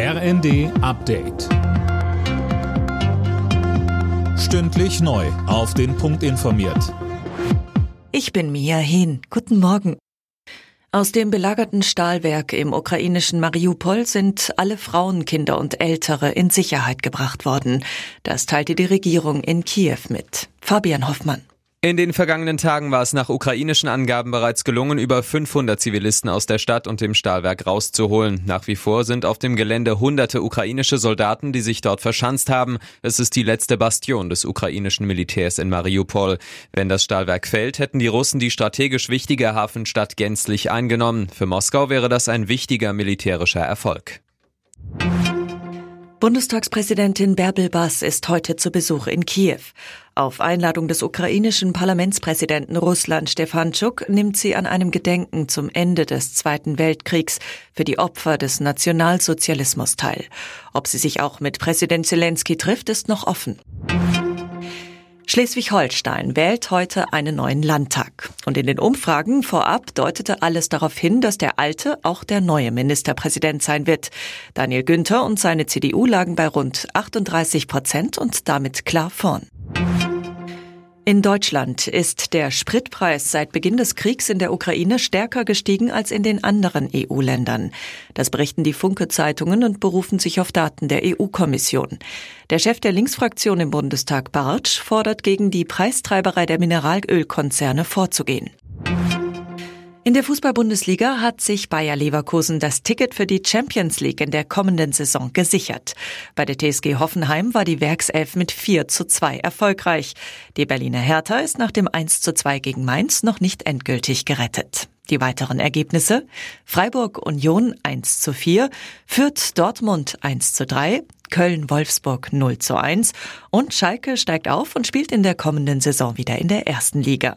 RND Update. Stündlich neu. Auf den Punkt informiert. Ich bin Mia Hehn. Guten Morgen. Aus dem belagerten Stahlwerk im ukrainischen Mariupol sind alle Frauen, Kinder und Ältere in Sicherheit gebracht worden. Das teilte die Regierung in Kiew mit. Fabian Hoffmann. In den vergangenen Tagen war es nach ukrainischen Angaben bereits gelungen, über 500 Zivilisten aus der Stadt und dem Stahlwerk rauszuholen. Nach wie vor sind auf dem Gelände hunderte ukrainische Soldaten, die sich dort verschanzt haben. Es ist die letzte Bastion des ukrainischen Militärs in Mariupol. Wenn das Stahlwerk fällt, hätten die Russen die strategisch wichtige Hafenstadt gänzlich eingenommen. Für Moskau wäre das ein wichtiger militärischer Erfolg. Bundestagspräsidentin Bärbel Bass ist heute zu Besuch in Kiew. Auf Einladung des ukrainischen Parlamentspräsidenten Russland Stefanschuk nimmt sie an einem Gedenken zum Ende des Zweiten Weltkriegs für die Opfer des Nationalsozialismus teil. Ob sie sich auch mit Präsident Zelensky trifft, ist noch offen. Schleswig-Holstein wählt heute einen neuen Landtag. Und in den Umfragen vorab deutete alles darauf hin, dass der alte auch der neue Ministerpräsident sein wird. Daniel Günther und seine CDU lagen bei rund 38 Prozent und damit klar vorn. In Deutschland ist der Spritpreis seit Beginn des Kriegs in der Ukraine stärker gestiegen als in den anderen EU-Ländern. Das berichten die Funke-Zeitungen und berufen sich auf Daten der EU-Kommission. Der Chef der Linksfraktion im Bundestag Bartsch fordert gegen die Preistreiberei der Mineralölkonzerne vorzugehen. In der Fußball-Bundesliga hat sich Bayer Leverkusen das Ticket für die Champions League in der kommenden Saison gesichert. Bei der TSG Hoffenheim war die Werkself mit 4 zu 2 erfolgreich. Die Berliner Hertha ist nach dem 1 zu 2 gegen Mainz noch nicht endgültig gerettet. Die weiteren Ergebnisse? Freiburg Union 1 zu 4, Fürth Dortmund 1 zu 3, Köln Wolfsburg 0 zu 1 und Schalke steigt auf und spielt in der kommenden Saison wieder in der ersten Liga.